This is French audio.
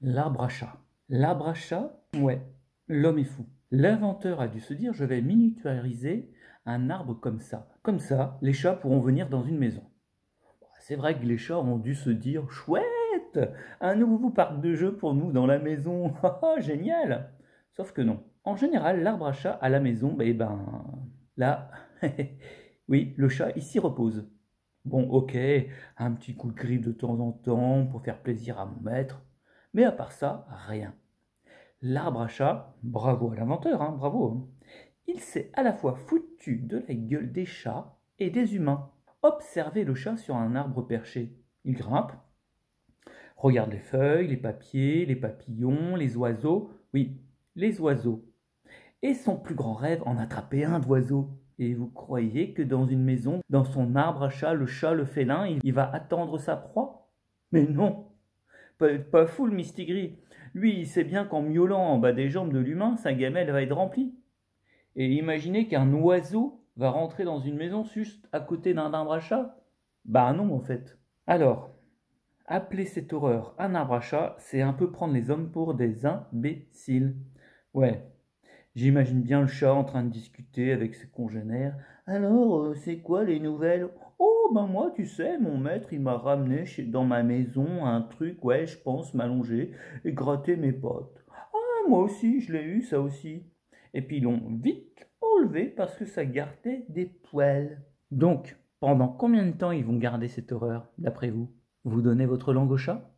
L'arbre à chat. L'arbre à chat, ouais, l'homme est fou. L'inventeur a dû se dire je vais miniaturiser un arbre comme ça. Comme ça, les chats pourront venir dans une maison. C'est vrai que les chats ont dû se dire chouette, un nouveau parc de jeux pour nous dans la maison. Génial Sauf que non. En général, l'arbre à chat à la maison, ben, ben là, oui, le chat, s'y repose. Bon, ok, un petit coup de griffe de temps en temps pour faire plaisir à mon maître, mais à part ça, rien. L'arbre à chat, bravo à l'inventeur, hein, bravo. Hein. Il s'est à la fois foutu de la gueule des chats et des humains. Observez le chat sur un arbre perché. Il grimpe, regarde les feuilles, les papiers, les papillons, les oiseaux. Oui, les oiseaux. Et son plus grand rêve, en attraper un d'oiseau. Et vous croyez que dans une maison, dans son arbre à chat, le chat, le félin, il va attendre sa proie? Mais non Pas, pas fou le. Lui, il sait bien qu'en miaulant en bas des jambes de l'humain, sa gamelle va être remplie. Et imaginez qu'un oiseau va rentrer dans une maison juste à côté d'un arbre à chat Bah non, en fait. Alors, appeler cette horreur un arbre à chat, c'est un peu prendre les hommes pour des imbéciles. Ouais, J'imagine bien le chat en train de discuter avec ses congénères. Alors, euh, c'est quoi les nouvelles? Oh, ben moi, tu sais, mon maître, il m'a ramené dans ma maison un truc, ouais, je pense, m'allonger et gratter mes potes. Ah, moi aussi, je l'ai eu, ça aussi. Et puis ils l'ont vite enlevé parce que ça gardait des poils. Donc, pendant combien de temps ils vont garder cette horreur, d'après vous? Vous donnez votre langue au chat?